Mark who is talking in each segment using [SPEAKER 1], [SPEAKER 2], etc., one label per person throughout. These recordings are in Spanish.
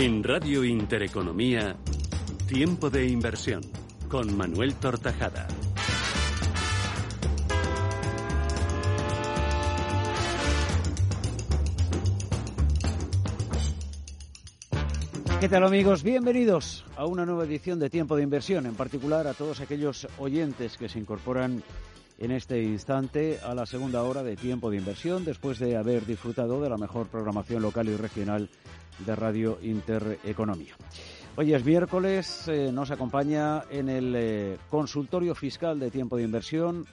[SPEAKER 1] En Radio Intereconomía, Tiempo de Inversión, con Manuel Tortajada.
[SPEAKER 2] ¿Qué tal amigos? Bienvenidos a una nueva edición de Tiempo de Inversión, en particular a todos aquellos oyentes que se incorporan en este instante a la segunda hora de Tiempo de Inversión, después de haber disfrutado de la mejor programación local y regional de Radio Intereconomía. Hoy es miércoles, eh, nos acompaña en el eh, consultorio fiscal de Tiempo de Inversión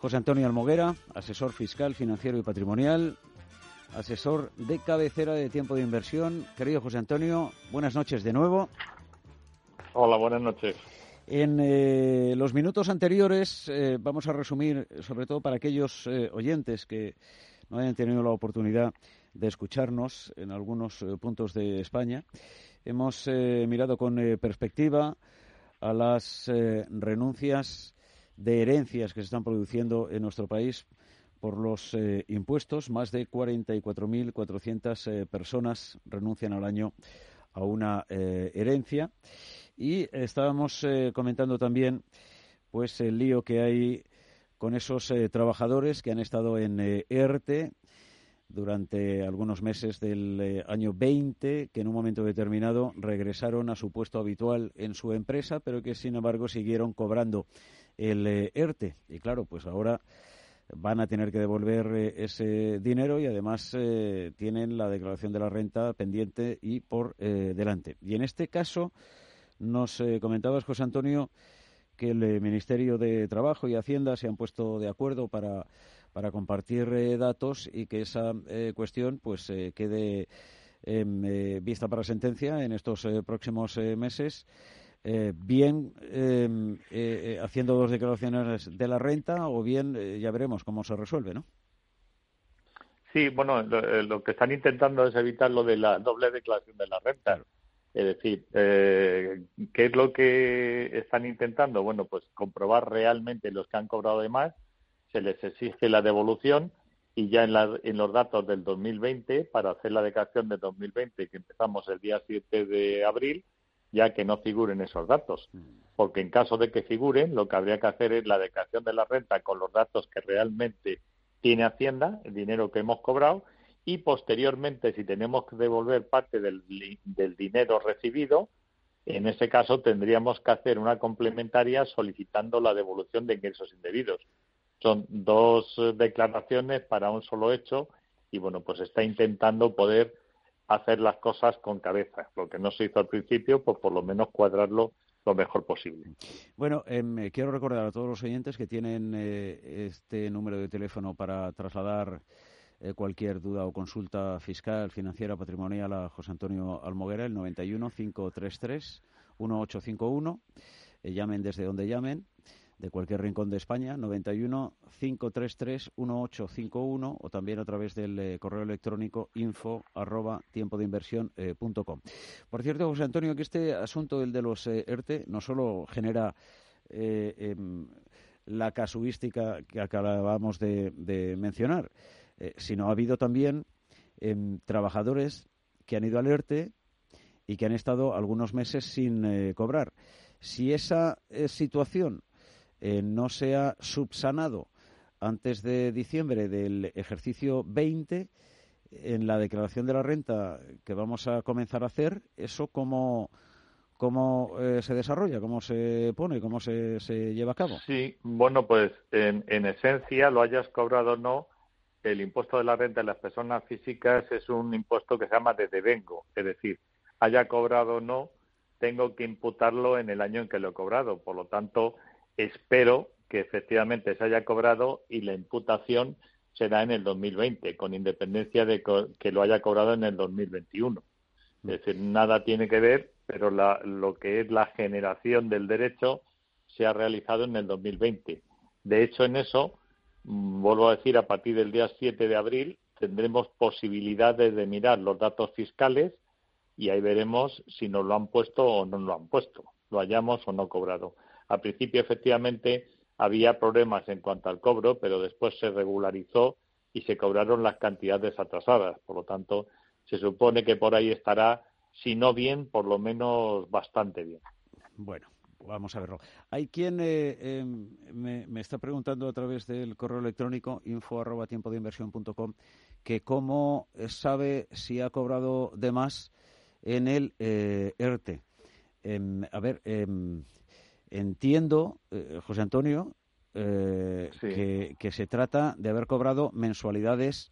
[SPEAKER 2] José Antonio Almoguera, asesor fiscal, financiero y patrimonial, asesor de cabecera de Tiempo de Inversión. Querido José Antonio, buenas noches de nuevo.
[SPEAKER 3] Hola, buenas noches.
[SPEAKER 2] En eh, los minutos anteriores eh, vamos a resumir, sobre todo para aquellos eh, oyentes que no hayan tenido la oportunidad de escucharnos en algunos puntos de España. Hemos mirado con perspectiva a las renuncias de herencias que se están produciendo en nuestro país por los impuestos. Más de 44.400 personas renuncian al año a una herencia. Y estábamos eh, comentando también pues el lío que hay con esos eh, trabajadores que han estado en eh, ERTE durante algunos meses del año 20, que en un momento determinado regresaron a su puesto habitual en su empresa, pero que sin embargo siguieron cobrando el ERTE. Y claro, pues ahora van a tener que devolver ese dinero y además tienen la declaración de la renta pendiente y por delante. Y en este caso, nos eh, comentabas, José Antonio, que el eh, Ministerio de Trabajo y Hacienda se han puesto de acuerdo para, para compartir eh, datos y que esa cuestión pues quede em, vista para sentencia en estos próximos meses. bien em, haciendo dos declaraciones de la renta o bien ya veremos cómo se resuelve, ¿no?
[SPEAKER 3] Sí, bueno, lo, que están intentando es evitar lo de la doble declaración de la renta. Es decir, eh, ¿qué es lo que están intentando? Bueno, pues comprobar realmente los que han cobrado de más, se les exige la devolución y ya en, en los datos del 2020, para hacer la declaración de 2020, que empezamos el día 7 de abril, ya que no figuren esos datos. Mm. Porque en caso de que figuren, lo que habría que hacer es la declaración de la renta con los datos que realmente tiene Hacienda, el dinero que hemos cobrado, y posteriormente, si tenemos que devolver parte del, dinero recibido, en ese caso tendríamos que hacer una complementaria solicitando la devolución de ingresos indebidos. Son dos eh, declaraciones para un solo hecho y bueno, pues está intentando poder hacer las cosas con cabeza. Lo que no se hizo al principio, pues por lo menos cuadrarlo lo mejor posible.
[SPEAKER 2] Bueno, em, quiero recordar a todos los oyentes que tienen eh, este número de teléfono para trasladar eh, cualquier duda o consulta fiscal, financiera, patrimonial a José Antonio Almoguera, el 91 533 1851. llamen desde donde llamen, de cualquier rincón de España, 91 533 1851 o también a través del eh, correo electrónico info arroba tiempo de inversión eh, Por cierto, José Antonio, que este asunto, el de los ERTE, no solo genera em, la casuística que acabamos de mencionar, eh, sino ha habido también em, trabajadores que han ido al ERTE y que han estado algunos meses sin eh, cobrar. Si esa eh, no se ha subsanado antes de diciembre del ejercicio 20, en la declaración de la renta que vamos a comenzar a hacer, ¿eso cómo, cómo se desarrolla, cómo se pone, cómo se, se, lleva a cabo?
[SPEAKER 3] Sí, bueno, pues en, en esencia, lo hayas cobrado o no, el impuesto de la renta de las personas físicas es un impuesto que se llama de devengo, es decir, haya cobrado o no, tengo que imputarlo en el año en que lo he cobrado. Por lo tanto, espero que efectivamente se haya cobrado y la imputación será en el 2020, con independencia de que lo haya cobrado en el 2021. Es decir, nada tiene que ver, pero lo que es la generación del derecho se ha realizado en el 2020. De hecho, en eso, mm, vuelvo a decir, a partir del día 7 de abril tendremos posibilidades de mirar los datos fiscales y ahí veremos si nos lo han puesto o no lo han puesto, lo hayamos o no cobrado. Al principio, efectivamente, había problemas en cuanto al cobro, pero después se regularizó y se cobraron las cantidades atrasadas. Por lo tanto, se supone que por ahí estará, si no bien, por lo menos bastante bien.
[SPEAKER 2] Bueno, vamos a verlo. Hay quien eh, em, me, está preguntando a través del correo electrónico info arroba tiempo de inversión que cómo sabe si ha cobrado de más en el eh, ERTE. Em, a ver, em, entiendo, eh, José Antonio, que, que, se trata de haber cobrado mensualidades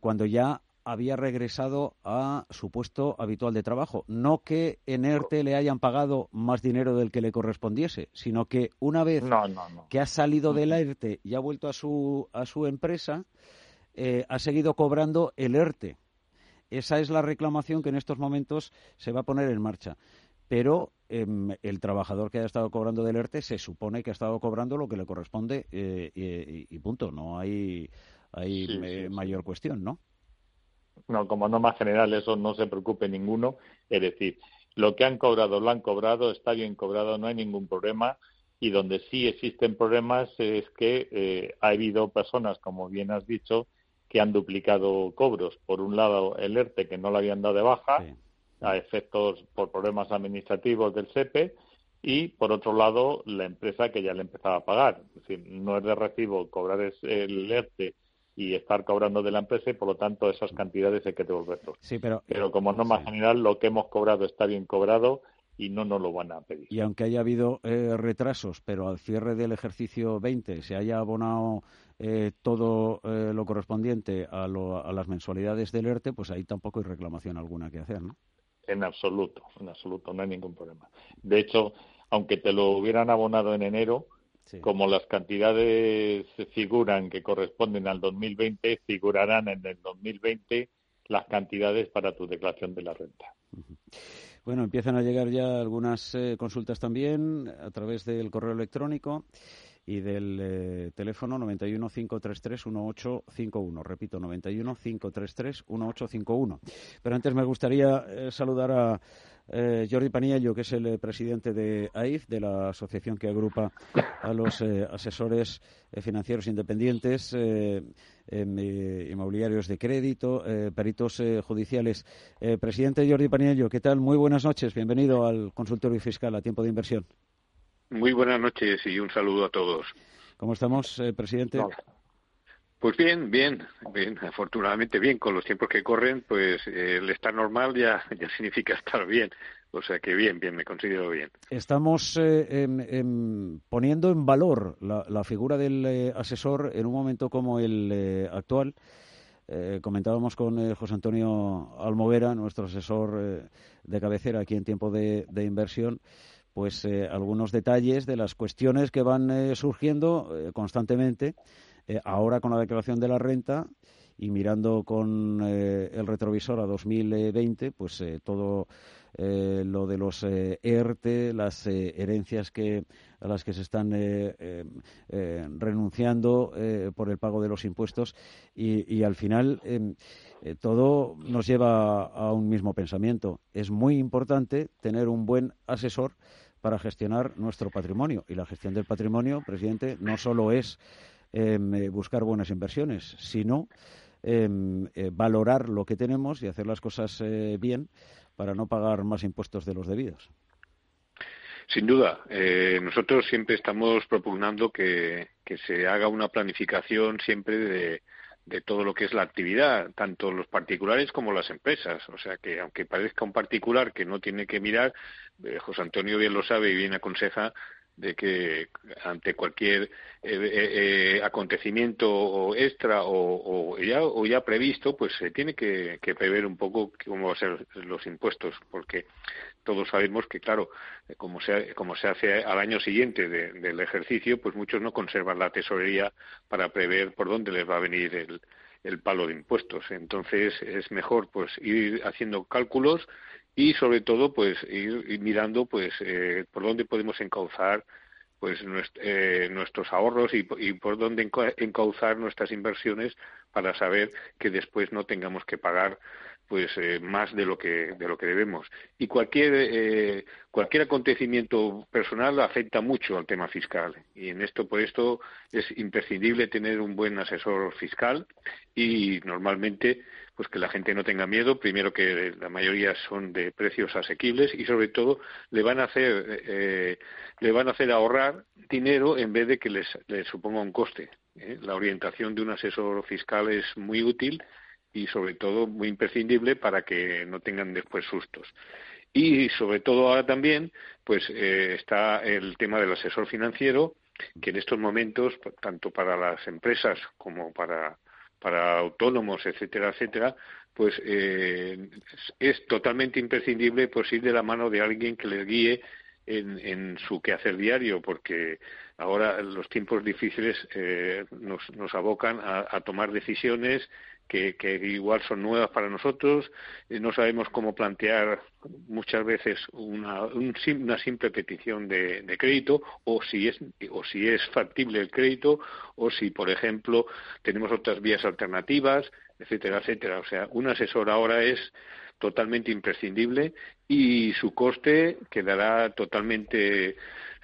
[SPEAKER 2] cuando ya había regresado a su puesto habitual de trabajo. No que en ERTE le hayan pagado más dinero del que le correspondiese, sino que una vez que ha salido del ERTE y ha vuelto a su, a su empresa, eh, ha seguido cobrando el ERTE. Esa es la reclamación que en estos momentos se va a poner en marcha. Pero em, el trabajador que haya estado cobrando del ERTE se supone que ha estado cobrando lo que le corresponde eh, y, punto. No hay, hay mayor cuestión, ¿no?
[SPEAKER 3] no, como norma general eso no se preocupe ninguno, es decir, lo que han cobrado lo han cobrado, está bien cobrado, no hay ningún problema y donde sí existen problemas es que eh, ha habido personas, como bien has dicho, que han duplicado cobros. Por un lado, el ERTE, que no lo habían dado de baja, a efectos por problemas administrativos del SEPE, y por otro lado, la empresa que ya le empezaba a pagar. Es decir, no es de recibo cobrar el ERTE y estar cobrando de la empresa y por lo tanto esas cantidades hay que devolverlos.
[SPEAKER 2] Sí, pero,
[SPEAKER 3] pero como norma general lo que hemos cobrado está bien cobrado y no nos lo van a pedir.
[SPEAKER 2] Y aunque haya habido eh, retrasos, pero al cierre del ejercicio 20 se haya abonado eh, todo eh, lo correspondiente a, a, las mensualidades del ERTE, pues ahí tampoco hay reclamación alguna que hacer, ¿no?
[SPEAKER 3] En absoluto, en absoluto, no hay ningún problema. De hecho, aunque te lo hubieran abonado en enero, como las cantidades figuran que corresponden al 2020, figurarán en el 2020 las cantidades para tu declaración de la renta.
[SPEAKER 2] Bueno, empiezan a llegar ya algunas eh, consultas también a través del correo electrónico y del eh, teléfono 91 533 1851. Repito, 91 533 1851. Pero antes me gustaría eh, saludar a eh, Jordi Paniello, que es el presidente de AIF, de la asociación que agrupa a los asesores financieros independientes, em, inmobiliarios de crédito, peritos judiciales. presidente Jordi Paniello, ¿qué tal? Muy buenas noches. Bienvenido al consultorio fiscal a tiempo de inversión.
[SPEAKER 4] Muy buenas noches y un saludo a todos.
[SPEAKER 2] ¿Cómo estamos, eh, presidente?
[SPEAKER 4] Pues bien, bien, bien, afortunadamente bien. Con los tiempos que corren, pues eh, el estar normal ya, ya significa estar bien. O sea que bien, bien, me considero bien.
[SPEAKER 2] Estamos eh, poniendo en valor la, figura del asesor en un momento como el actual. comentábamos con José Antonio Almovera, nuestro asesor de cabecera aquí en tiempo de inversión, pues eh, algunos detalles de las cuestiones que van eh, surgiendo eh, constantemente. ahora con la declaración de la renta y mirando con el retrovisor a 2020, pues todo lo de los ERTE, las herencias que a las que se están renunciando por el pago de los impuestos y, y al final em, todo nos lleva a un mismo pensamiento. Es muy importante tener un buen asesor para gestionar nuestro patrimonio. Y la gestión del patrimonio, presidente, no solo es em, eh, buscar buenas inversiones, sino em, eh, valorar lo que tenemos y hacer las cosas eh, bien para no pagar más impuestos de los debidos.
[SPEAKER 4] Sin duda, nosotros siempre estamos propugnando que se haga una planificación siempre de, de todo lo que es la actividad, tanto los particulares como las empresas. O sea que, aunque parezca un particular que no tiene que mirar, eh, José Antonio bien lo sabe y bien aconseja de que ante cualquier eh, acontecimiento extra o, ya, o ya previsto, pues se tiene que, prever un poco cómo van a ser los impuestos, porque todos sabemos que, claro, como se, como se hace al año siguiente del ejercicio, pues muchos no conservan la tesorería para prever por dónde les va a venir el, el palo de impuestos. Entonces es mejor pues ir haciendo cálculos y sobre todo pues ir, mirando pues eh, por dónde podemos encauzar pues eh, nuestros ahorros y, y, por dónde encauzar nuestras inversiones para saber que después no tengamos que pagar pues eh, más de lo que de lo que debemos. Y cualquier eh, cualquier acontecimiento personal afecta mucho al tema fiscal. Y en esto por esto es imprescindible tener un buen asesor fiscal y normalmente pues que la gente no tenga miedo. Primero que la mayoría son de precios asequibles y sobre todo le van a hacer eh, le van a hacer ahorrar dinero en vez de que les, les suponga un coste la orientación de un asesor fiscal es muy útil y sobre todo muy imprescindible para que no tengan después sustos. Y sobre todo ahora también, pues eh, está el tema del asesor financiero, que en estos momentos, tanto para las empresas como para, para autónomos, etcétera, etcétera, pues eh, es, totalmente imprescindible pues ir de la mano de alguien que les guíe en, en su quehacer diario, porque ahora los tiempos difíciles eh, nos, nos abocan a tomar decisiones que, igual son nuevas para nosotros, eh, no sabemos cómo plantear muchas veces una, una simple petición de, crédito o si es o si es factible el crédito o si por ejemplo tenemos otras vías alternativas etcétera etcétera. O sea un asesor ahora es totalmente imprescindible y su coste quedará totalmente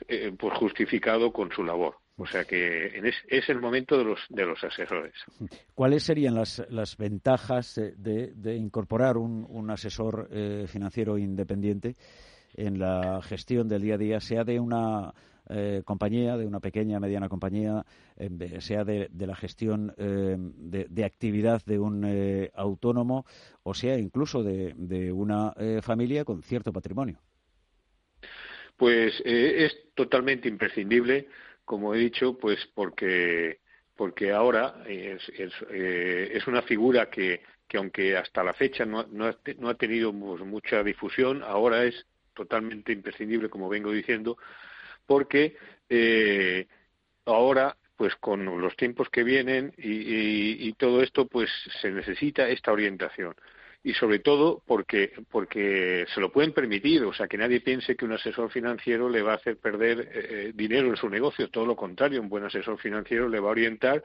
[SPEAKER 4] eh, pues justificado con su labor o sea que es, el momento de los, de los asesores.
[SPEAKER 2] ¿Cuáles serían las, las ventajas de, incorporar un, asesor eh, financiero independiente en la gestión del día a día, sea de una eh, compañía, de una pequeña, mediana compañía, sea de, la gestión eh, de, actividad de un autónomo o sea incluso de, de una familia con cierto patrimonio?
[SPEAKER 4] Pues es totalmente imprescindible como he dicho, pues porque porque ahora eh, es una figura que, que, aunque hasta la fecha no, no, ha, no ha tenido pues, mucha difusión, ahora es totalmente imprescindible, como vengo diciendo, porque eh, ahora pues con los tiempos que vienen y, y, todo esto pues se necesita esta orientación y sobre todo porque, porque se lo pueden permitir, o sea, que nadie piense que un asesor financiero le va a hacer perder eh, eh, dinero en su negocio, todo lo contrario, un buen asesor financiero le va a orientar,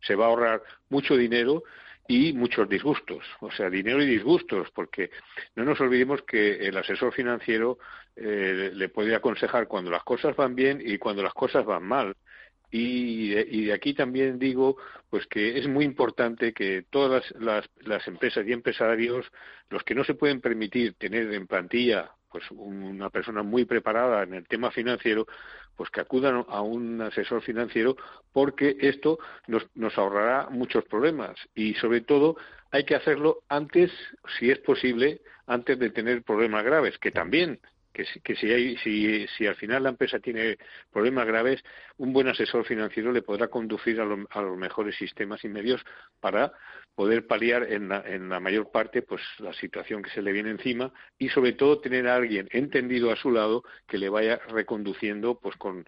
[SPEAKER 4] se va a ahorrar mucho dinero y muchos disgustos, o sea, dinero y disgustos, porque no nos olvidemos que el asesor financiero eh, le puede aconsejar cuando las cosas van bien y cuando las cosas van mal. Y de, aquí también digo pues que es muy importante que todas las, las, empresas y empresarios, los que no se pueden permitir tener en plantilla pues una persona muy preparada en el tema financiero, pues que acudan a un asesor financiero porque esto nos, nos ahorrará muchos problemas. Y sobre todo hay que hacerlo antes, si es posible, antes de tener problemas graves, que también que, si, hay, si, si al final la empresa tiene problemas graves, un buen asesor financiero le podrá conducir a, los mejores sistemas y medios para poder paliar en la, en la mayor parte pues la situación que se le viene encima y sobre todo tener a alguien entendido a su lado que le vaya reconduciendo pues con,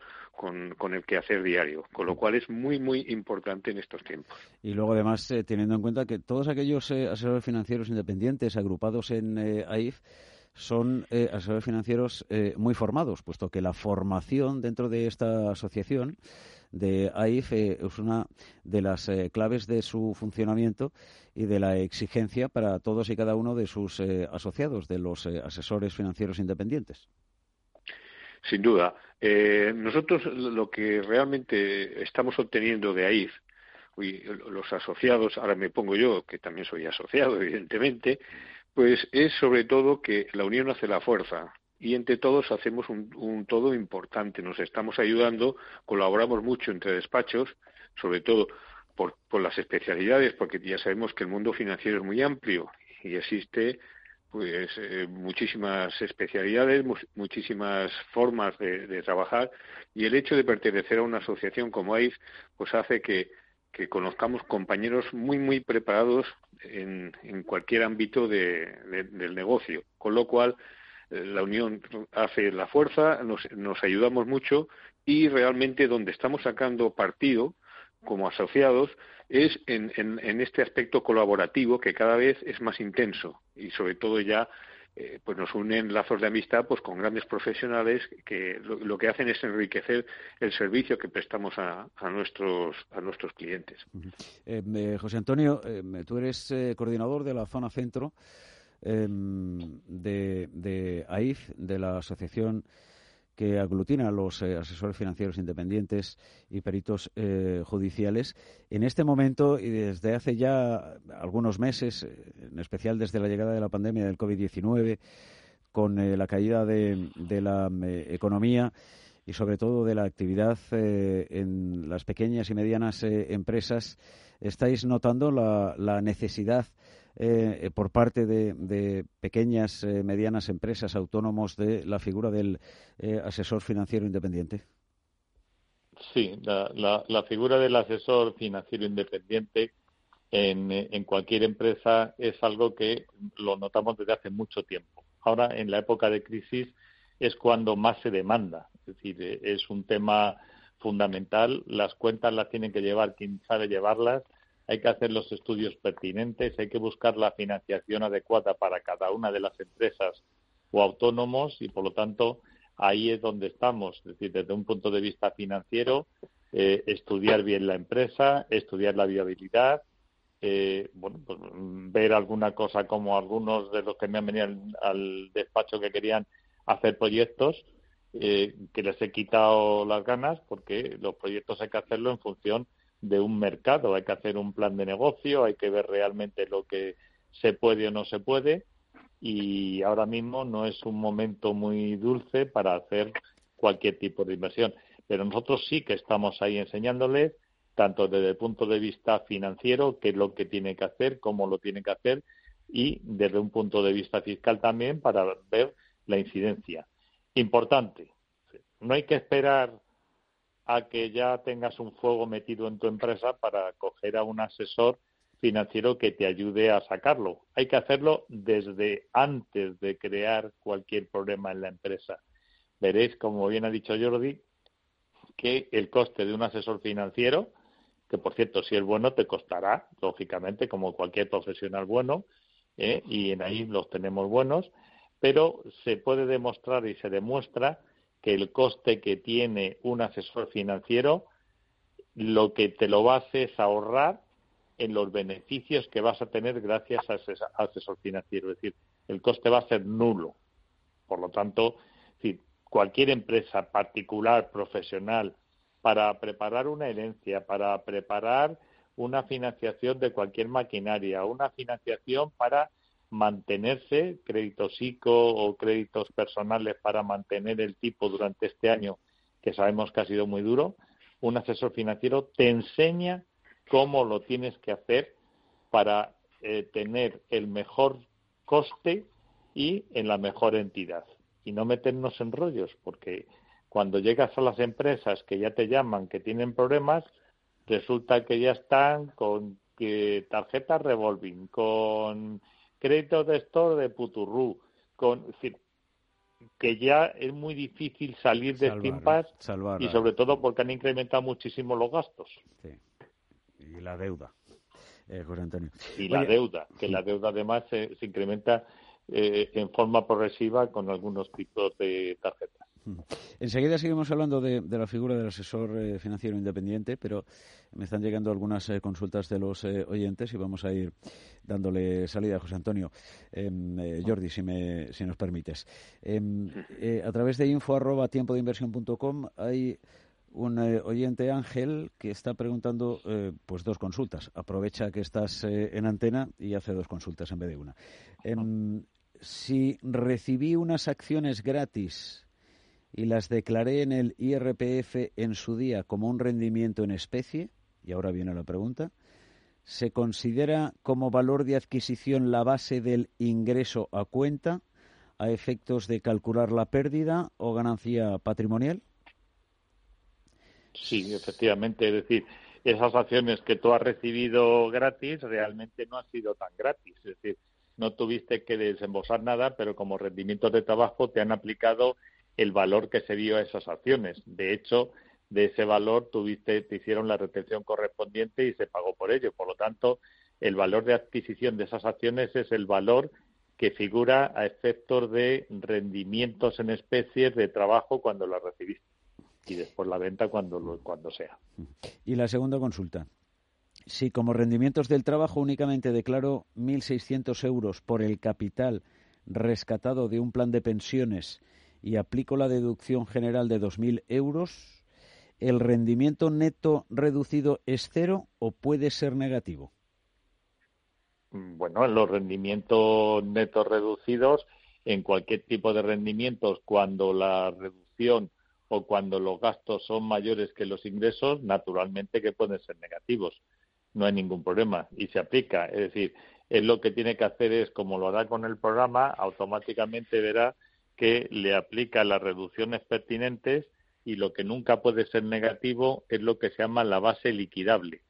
[SPEAKER 4] con, el quehacer diario, con lo cual es muy, muy importante en estos tiempos.
[SPEAKER 2] Y luego, además, eh, teniendo en cuenta que todos aquellos eh, asesores financieros independientes agrupados en eh, AIF son eh, asesores financieros eh, muy formados, puesto que la formación dentro de esta asociación de AIF eh, es una de las eh, claves de su funcionamiento y de la exigencia para todos y cada uno de sus asociados, de los asesores financieros independientes.
[SPEAKER 4] Sin duda. nosotros lo que realmente estamos obteniendo de AIF, los asociados, ahora me pongo yo, que también soy asociado, evidentemente, pues es sobre todo que la unión hace la fuerza y entre todos hacemos un, todo importante, nos estamos ayudando, colaboramos mucho entre despachos, sobre todo por, las especialidades, porque ya sabemos que el mundo financiero es muy amplio y existe pues eh, muchísimas especialidades, muchísimas formas de, trabajar y el hecho de pertenecer a una asociación como AIF pues hace que, conozcamos compañeros muy muy preparados en, cualquier ámbito del negocio, con lo cual eh, la unión hace la fuerza, nos, nos ayudamos mucho y realmente donde estamos sacando partido como asociados es en, en, este aspecto colaborativo que cada vez es más intenso y sobre todo ya eh, pues nos unen lazos de amistad pues con grandes profesionales que lo, que hacen es enriquecer el servicio que prestamos a, a nuestros a nuestros clientes.
[SPEAKER 2] Eh, eh, José Antonio, tú eres coordinador de la zona centro em, de, de AIF, de la Asociación que aglutina a los eh, asesores financieros independientes y peritos eh, judiciales. En este momento y desde hace ya algunos meses, eh, en especial desde la llegada de la pandemia del COVID-19, con la caída de, la economía y sobre todo de la actividad en las pequeñas y medianas empresas, estáis notando la, la necesidad eh, por parte de, pequeñas, eh, medianas empresas, autónomos, de la figura del eh, asesor financiero independiente?
[SPEAKER 3] Sí, la, figura del asesor financiero independiente en, en, cualquier empresa es algo que lo notamos desde hace mucho tiempo. Ahora, en la época de crisis, es cuando más se demanda. Es decir, es un tema fundamental. Las cuentas las tienen que llevar quien sabe llevarlas hay que hacer los estudios pertinentes, hay que buscar la financiación adecuada para cada una de las empresas o autónomos y, por lo tanto, ahí es donde estamos. Es decir, desde un punto de vista financiero, eh, estudiar bien la empresa, estudiar la viabilidad, eh, bueno, pues, ver alguna cosa como algunos de los que me han venido al, despacho que querían hacer proyectos, eh, que les he quitado las ganas porque los proyectos hay que hacerlo en función de un mercado. Hay que hacer un plan de negocio, hay que ver realmente lo que se puede o no se puede y ahora mismo no es un momento muy dulce para hacer cualquier tipo de inversión. Pero nosotros sí que estamos ahí enseñándoles, tanto desde el punto de vista financiero, qué es lo que tiene que hacer, cómo lo tiene que hacer, y desde un punto de vista fiscal también para ver la incidencia. Importante, no hay que esperar a que ya tengas un fuego metido en tu empresa para coger a un asesor financiero que te ayude a sacarlo. Hay que hacerlo desde antes de crear cualquier problema en la empresa. Veréis, como bien ha dicho Jordi, que el coste de un asesor financiero, que por cierto, si es bueno, te costará, lógicamente, como cualquier profesional bueno, ¿eh? y en ahí los tenemos buenos, pero se puede demostrar y se demuestra que el coste que tiene un asesor financiero lo que te lo va a hacer es ahorrar en los beneficios que vas a tener gracias a ese asesor financiero. Es decir, el coste va a ser nulo. Por lo tanto, cualquier empresa particular, profesional, para preparar una herencia, para preparar una financiación de cualquier maquinaria, una financiación para mantenerse, créditos ICO o créditos personales para mantener el tipo durante este año, que sabemos que ha sido muy duro, un asesor financiero te enseña cómo lo tienes que hacer para eh, tener el mejor coste y en la mejor entidad. Y no meternos en rollos, porque cuando llegas a las empresas que ya te llaman, que tienen problemas, resulta que ya están con que tarjetas revolving, con créditos de store de Puturru, con, que ya es muy difícil salir de Stimpas y sobre todo porque han incrementado muchísimo los gastos. Sí.
[SPEAKER 2] Y la deuda, eh, José Antonio.
[SPEAKER 3] Y la deuda, que la deuda además se, incrementa eh, en forma progresiva con algunos tipos de tarjetas.
[SPEAKER 2] Enseguida seguimos hablando de, la figura del asesor eh, financiero independiente, pero me están llegando algunas eh, consultas de los eh, oyentes y vamos a ir dándole salida a José Antonio. Em, Jordi, si, me, si nos permites. Em, a través de info arroba tiempo de inversión hay un oyente Ángel que está preguntando pues dos consultas. Aprovecha que estás en antena y hace dos consultas en vez de una. Em, si recibí unas acciones gratis y las declaré en el IRPF en su día como un rendimiento en especie, y ahora viene la pregunta, ¿Se considera como valor de adquisición la base del ingreso a cuenta a efectos de calcular la pérdida o ganancia patrimonial?
[SPEAKER 3] Sí, efectivamente. Es decir, esas acciones que tú has recibido gratis realmente no han sido tan gratis. Es decir, no tuviste que desembolsar nada, pero como rendimientos de trabajo te han aplicado el valor que se dio a esas acciones. De hecho, de ese valor tuviste, te hicieron la retención correspondiente y se pagó por ello. Por lo tanto, el valor de adquisición de esas acciones es el valor que figura a efectos de rendimientos en especies de trabajo cuando las recibiste y después la venta cuando, cuando sea.
[SPEAKER 2] Y la segunda consulta. Si como rendimientos del trabajo únicamente declaro 1.600 euros por el capital rescatado de un plan de pensiones y aplico la deducción general de 2.000 euros, ¿el rendimiento neto reducido es cero o puede ser negativo?
[SPEAKER 3] Bueno, en los rendimientos netos reducidos, en cualquier tipo de rendimientos, cuando la reducción o cuando los gastos son mayores que los ingresos, naturalmente que pueden ser negativos. No hay ningún problema y se aplica. Es decir, él lo que tiene que hacer es, como lo hará con el programa, automáticamente verá que le aplica las reducciones pertinentes y lo que nunca puede ser negativo es lo que se llama la base liquidable.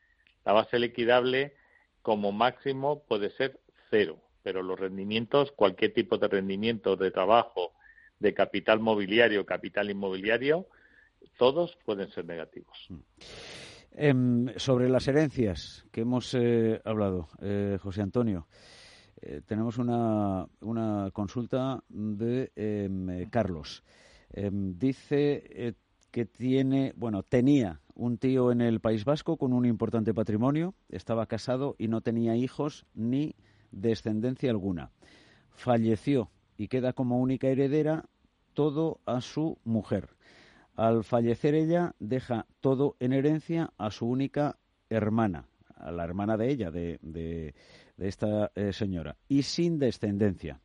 [SPEAKER 3] La base liquidable como máximo puede ser cero, pero los rendimientos, cualquier tipo de rendimiento de trabajo, de capital mobiliario, capital inmobiliario, todos pueden ser negativos.
[SPEAKER 2] Em, sobre las herencias que hemos eh, hablado, eh, José Antonio, eh, tenemos una, una, consulta de em, Carlos. Em, dice que tiene, bueno, tenía un tío en el País Vasco con un importante patrimonio, estaba casado y no tenía hijos ni descendencia alguna. Falleció y queda como única heredera todo a su mujer. Al fallecer ella deja todo en herencia a su única hermana, a la hermana de ella, de, esta eh, señora, y sin descendencia.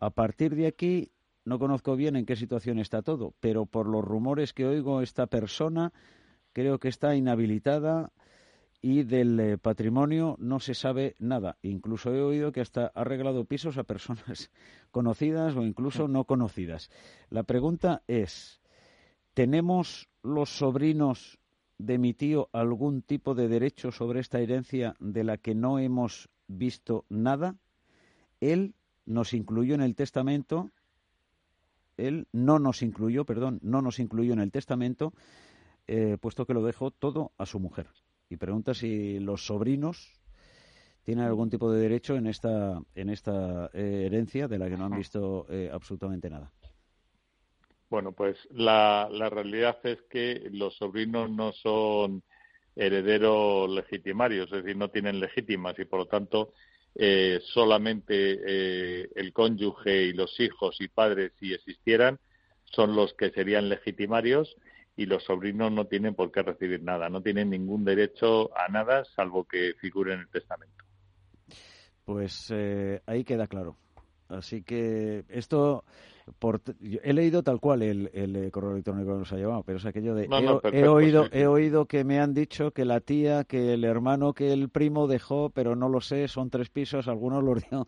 [SPEAKER 2] A partir de aquí no conozco bien en qué situación está todo, pero por los rumores que oigo, esta persona creo que está inhabilitada y del eh, patrimonio no se sabe nada. Incluso he oído que hasta ha regalado pisos a personas conocidas o incluso no conocidas. La pregunta es, ¿tenemos los sobrinos de mi tío algún tipo de derecho sobre esta herencia de la que no hemos visto nada? Él nos incluyó en el testamento él no nos incluyó, perdón, no nos incluyó en el testamento, eh, puesto que lo dejó todo a su mujer. Y pregunta si los sobrinos tienen algún tipo de derecho en esta, en esta eh, herencia de la que no han visto eh, absolutamente nada.
[SPEAKER 3] Bueno, pues la, la realidad es que los sobrinos no son herederos legitimarios, es decir, no tienen legítimas y por lo tanto eh, solamente eh, el cónyuge y los hijos y padres, si existieran, son los que serían legitimarios y los sobrinos no tienen por qué recibir nada, no tienen ningún derecho a nada salvo que figure en el testamento.
[SPEAKER 2] Pues eh, ahí queda claro. Así que esto he leído tal cual el, el, correo electrónico que nos ha llevado, pero es aquello de he, oído he oído que me han dicho que la tía, que el hermano, que el primo dejó, pero no lo sé, son tres pisos, algunos los dio.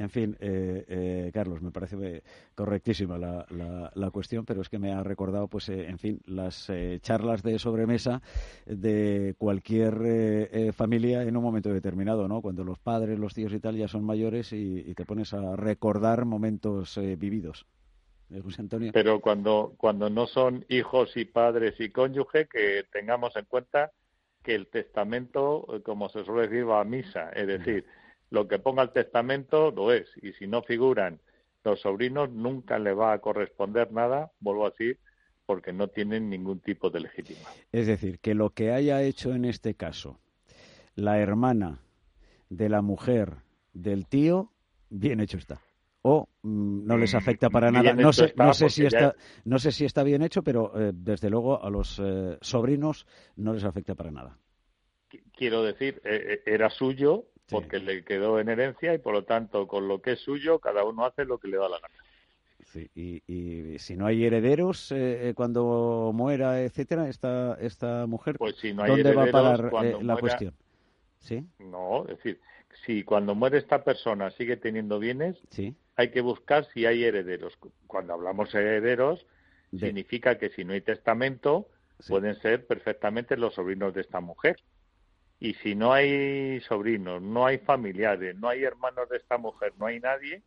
[SPEAKER 2] En fin, eh, eh, Carlos, me parece correctísima la, la, cuestión, pero es que me ha recordado, pues, eh, en fin, las charlas de sobremesa de cualquier familia en un momento determinado, ¿no? Cuando los padres, los tíos y tal ya son mayores y, te pones a recordar momentos vividos. Antonio.
[SPEAKER 3] Pero cuando, cuando no son hijos y padres y cónyuge, que tengamos en cuenta que el testamento, como se suele decir, va a misa. Es decir, lo que ponga el testamento lo es. Y si no figuran los sobrinos, nunca le va a corresponder nada, vuelvo a decir, porque no tienen ningún tipo de legítima.
[SPEAKER 2] Es decir, que lo que haya hecho en este caso la hermana de la mujer del tío, bien hecho está o mm, no les afecta para nada. No sé, no sé si está, no sé si está bien hecho, pero eh, desde luego a los eh, sobrinos no les afecta para nada.
[SPEAKER 3] Quiero decir, eh, era suyo porque le quedó en herencia y por lo tanto con lo que es suyo cada uno hace lo que le da la gana.
[SPEAKER 2] Sí, y, si no hay herederos cuando muera, etcétera, esta esta mujer,
[SPEAKER 3] pues si no
[SPEAKER 2] ¿dónde va a parar la cuestión? ¿Sí?
[SPEAKER 3] No, es decir, si cuando muere esta persona sigue teniendo bienes, hay que buscar si hay herederos. Cuando hablamos de herederos, significa que si no hay testamento, pueden ser perfectamente los sobrinos de esta mujer. Y si no hay sobrinos, no hay familiares, no hay hermanos de esta mujer, no hay nadie,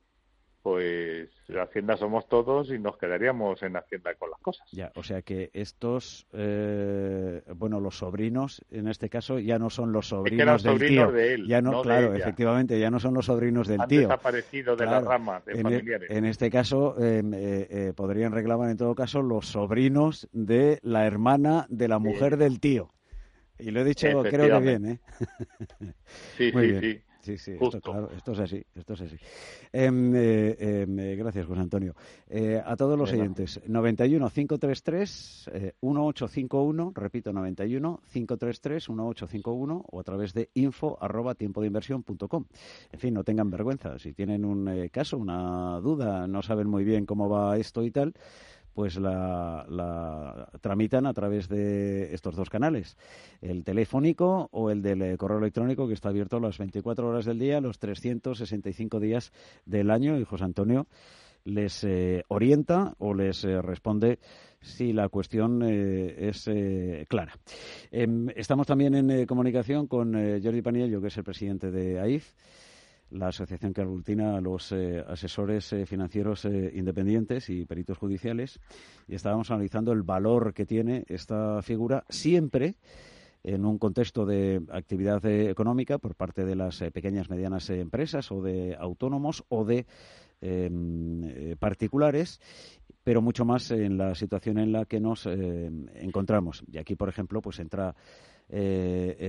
[SPEAKER 3] pues la Hacienda somos todos y nos quedaríamos en Hacienda con las cosas.
[SPEAKER 2] Ya, o sea que estos, eh, bueno, los sobrinos, en este caso, ya no son los sobrinos del tío.
[SPEAKER 3] De él,
[SPEAKER 2] ya no, claro, efectivamente, ya no son los sobrinos del tío.
[SPEAKER 3] Han desaparecido de la rama de
[SPEAKER 2] en,
[SPEAKER 3] e, familiares.
[SPEAKER 2] En este caso, em, eh, eh, podrían reclamar en todo caso los sobrinos de la hermana de la mujer del tío. Y lo he dicho, creo que bien, ¿eh?
[SPEAKER 3] Sí, sí, sí.
[SPEAKER 2] Sí, sí, esto, claro, esto es así, esto es así. Em, eh, em, eh, gracias, José Antonio. Eh, a todos los oyentes, 91 533 1851, repito, 91 533 1851 o a través de info arroba tiempo de inversión punto com. En fin, no tengan vergüenza. Si tienen un caso, una duda, no saben muy bien cómo va esto y tal, pues la, tramitan a través de estos dos canales, el telefónico o el del eh, correo electrónico que está abierto las 24 horas del día, los 365 días del año y José Antonio les eh, orienta o les eh, responde si la cuestión es clara. Em, estamos también en comunicación con Jordi Paniello, que es el presidente de AIF la asociación que aglutina a los eh, asesores eh, financieros eh, independientes y peritos judiciales, y estábamos analizando el valor que tiene esta figura siempre en un contexto de actividad económica por parte de las pequeñas medianas empresas o de autónomos o de em, particulares pero mucho más en la situación en la que nos encontramos. Y aquí, por ejemplo, pues entra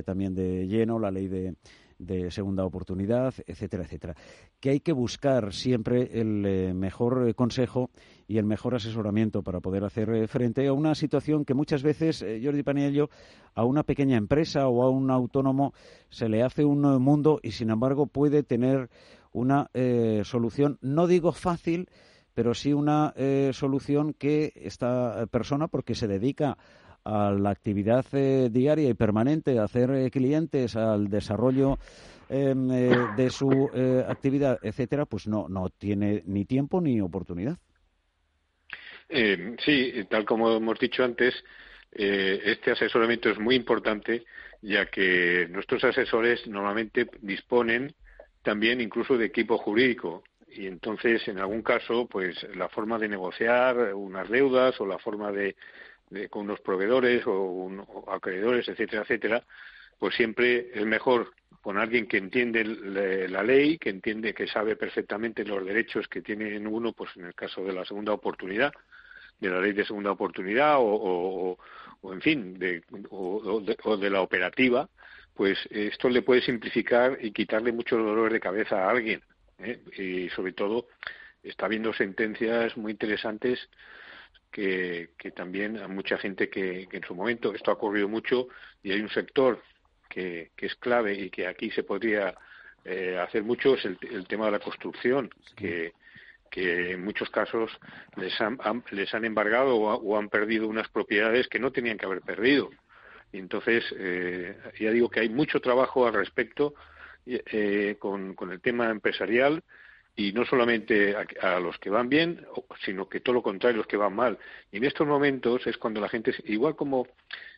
[SPEAKER 2] también de lleno la ley de de segunda oportunidad, etcétera, etcétera. Que hay que buscar siempre el eh, mejor eh, consejo y el mejor asesoramiento para poder hacer eh, frente a una situación que muchas veces, Jordi Paniello, a una pequeña empresa o a un autónomo se le hace un mundo y, sin embargo, puede tener una solución, no digo fácil, pero sí una solución que esta persona, porque se dedica la actividad eh, diaria y permanente, a hacer eh, clientes, al desarrollo em, eh, de su actividad, etcétera, pues no, no tiene ni tiempo ni oportunidad.
[SPEAKER 4] sí, tal como hemos dicho antes, este asesoramiento es muy importante, ya que nuestros asesores normalmente disponen también incluso de equipo jurídico y entonces en algún caso pues la forma de negociar unas deudas o la forma de con unos proveedores o, acreedores, etcétera, etcétera, pues siempre es mejor con alguien que entiende la ley, que entiende, que sabe perfectamente los derechos que tiene uno, pues en el caso de la segunda oportunidad, de la ley de segunda oportunidad o, en fin, de, o, de, la operativa, pues esto le puede simplificar y quitarle muchos dolores de cabeza a alguien. ¿eh? Y sobre todo está viendo sentencias muy interesantes que, también a mucha gente que, en su momento esto ha ocurrido mucho y hay un sector que, es clave y que aquí se podría eh, hacer mucho es el, tema de la construcción que que en muchos casos les han, les han embargado o, han perdido unas propiedades que no tenían que haber perdido. Y entonces, eh, ya digo que hay mucho trabajo al respecto eh, con, con el tema empresarial y no solamente a, los que van bien, sino que todo lo contrario, los que van mal. Y en estos momentos es cuando la gente, igual como,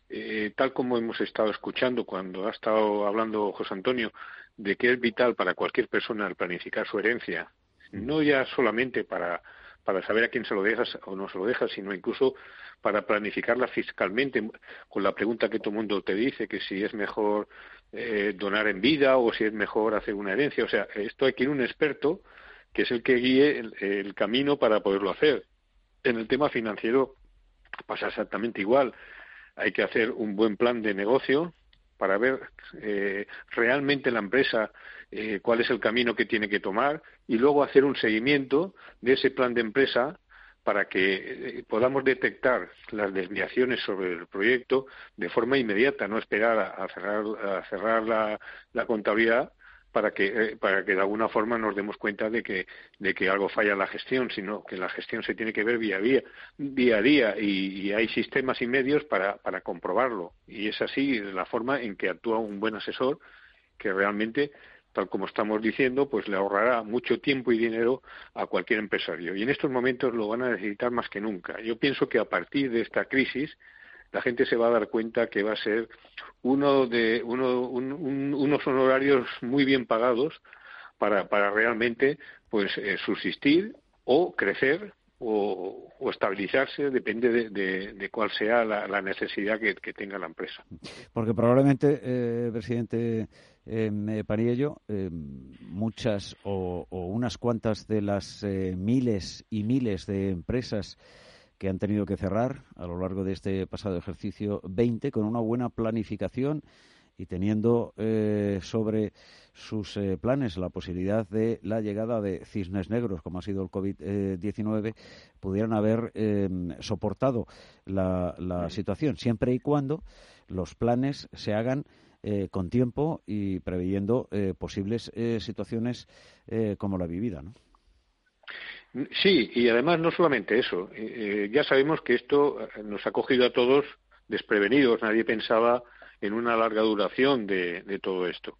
[SPEAKER 4] eh, tal como hemos estado escuchando cuando ha estado hablando José Antonio, de que es vital para cualquier persona planificar su herencia, no ya solamente para, para saber a quién se lo dejas o no se lo dejas, sino incluso para planificarla fiscalmente, con la pregunta que todo el mundo te dice, que si es mejor eh, donar en vida o si es mejor hacer una herencia. O sea, esto hay que ir un experto que es el que guíe el, camino para poderlo hacer. En el tema financiero pasa exactamente igual. Hay que hacer un buen plan de negocio para ver eh, realmente la empresa eh, cuál es el camino que tiene que tomar y luego hacer un seguimiento de ese plan de empresa para que eh, podamos detectar las desviaciones sobre el proyecto de forma inmediata, no esperar a, cerrar, a cerrar la, la contabilidad para que eh, para que de alguna forma nos demos cuenta de que de que algo falla en la gestión sino que la gestión se tiene que ver día a día a día y, hay sistemas y medios para para comprobarlo y es así la forma en que actúa un buen asesor que realmente tal como estamos diciendo, pues le ahorrará mucho tiempo y dinero a cualquier empresario. Y en estos momentos lo van a necesitar más que nunca. Yo pienso que a partir de esta crisis la gente se va a dar cuenta que va a ser uno de uno, unos honorarios muy bien pagados para, para realmente pues eh, subsistir o crecer o, estabilizarse, depende de, cuál sea la, necesidad que, tenga la empresa.
[SPEAKER 2] Porque probablemente, eh, presidente eh, Pariello, eh, muchas o, unas cuantas de las eh, miles y miles de empresas que han tenido que cerrar a lo largo de este pasado ejercicio 20 con una buena planificación y teniendo eh, sobre sus eh, planes la posibilidad de la llegada de cisnes negros, como ha sido el COVID-19, pudieran haber em, soportado la, situación, siempre y cuando los planes se hagan eh, con tiempo y preveyendo posibles situaciones como la vivida, ¿no?
[SPEAKER 4] Sí, y además no solamente eso. ya sabemos que esto nos ha cogido a todos desprevenidos. Nadie pensaba en una larga duración de, todo esto.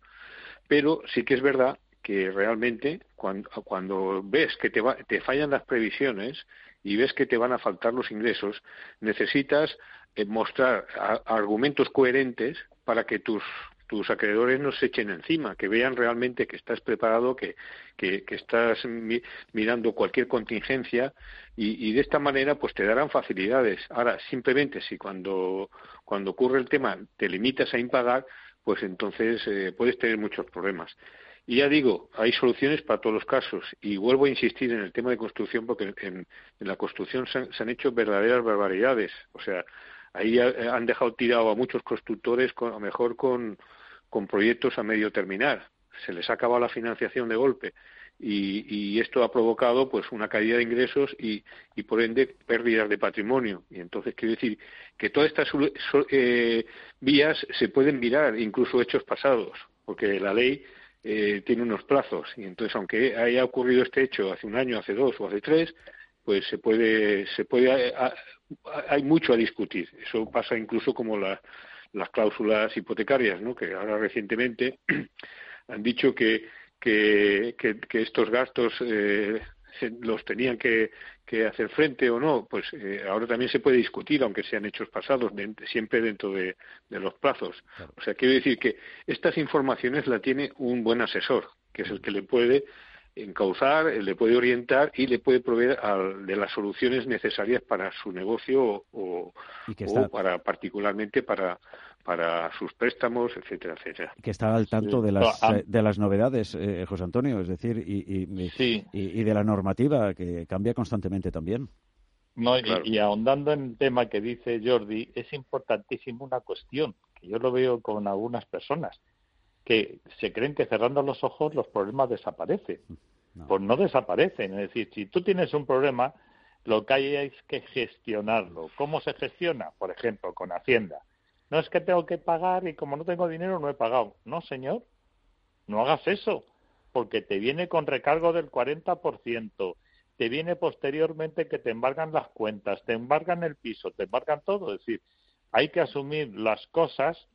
[SPEAKER 4] Pero sí que es verdad que realmente cuando, ves que te, te fallan las previsiones y ves que te van a faltar los ingresos, necesitas eh, mostrar argumentos coherentes para que tus tus acreedores no se echen encima, que vean realmente que estás preparado, que, que, estás mirando cualquier contingencia y, de esta manera pues te darán facilidades. Ahora, simplemente si cuando, cuando ocurre el tema te limitas a impagar, pues entonces eh, puedes tener muchos problemas. Y ya digo, hay soluciones para todos los casos. Y vuelvo a insistir en el tema de construcción porque en, la construcción se han, hecho verdaderas barbaridades. O sea, ahí han dejado tirado a muchos constructores, a lo mejor con, con proyectos a medio terminar. Se les ha acabado la financiación de golpe y, esto ha provocado pues una caída de ingresos y, y, por ende pérdidas de patrimonio. Y entonces quiero decir que todas estas eh, vías se pueden mirar, incluso hechos pasados, porque la ley eh, tiene unos plazos y entonces aunque haya ocurrido este hecho hace un año, hace dos o hace tres, pues se puede, se puede, hay mucho a discutir. Eso pasa incluso como la, las cláusulas hipotecarias, ¿no? que ahora recientemente han dicho que, que, que, estos gastos eh, los tenían que, que, hacer frente o no, pues eh, ahora también se puede discutir, aunque sean hechos pasados, siempre dentro de, los plazos. O sea, quiero decir que estas informaciones la tiene un buen asesor, que es el que le puede encauzar, le puede orientar y le puede proveer de las soluciones necesarias para su negocio o, para particularmente para para sus préstamos, etcétera, etcétera.
[SPEAKER 2] Que está al tanto de las, eh, de las novedades, eh, José Antonio, es decir, y, y, de la normativa que cambia constantemente también.
[SPEAKER 3] No, y, ahondando en el tema que dice Jordi, es importantísimo una cuestión, que yo lo veo con algunas personas que se creen que cerrando los ojos los problemas desaparecen. Pues no desaparecen. Es decir, si tú tienes un problema, lo que hay es que gestionarlo. ¿Cómo se gestiona? Por ejemplo, con Hacienda. No es que tengo que pagar y como no tengo dinero no he pagado. No, señor. No hagas eso, porque te viene con recargo del 40%, te viene posteriormente que te embargan las cuentas, te embargan el piso, te embargan todo. Es decir, hay que asumir las cosas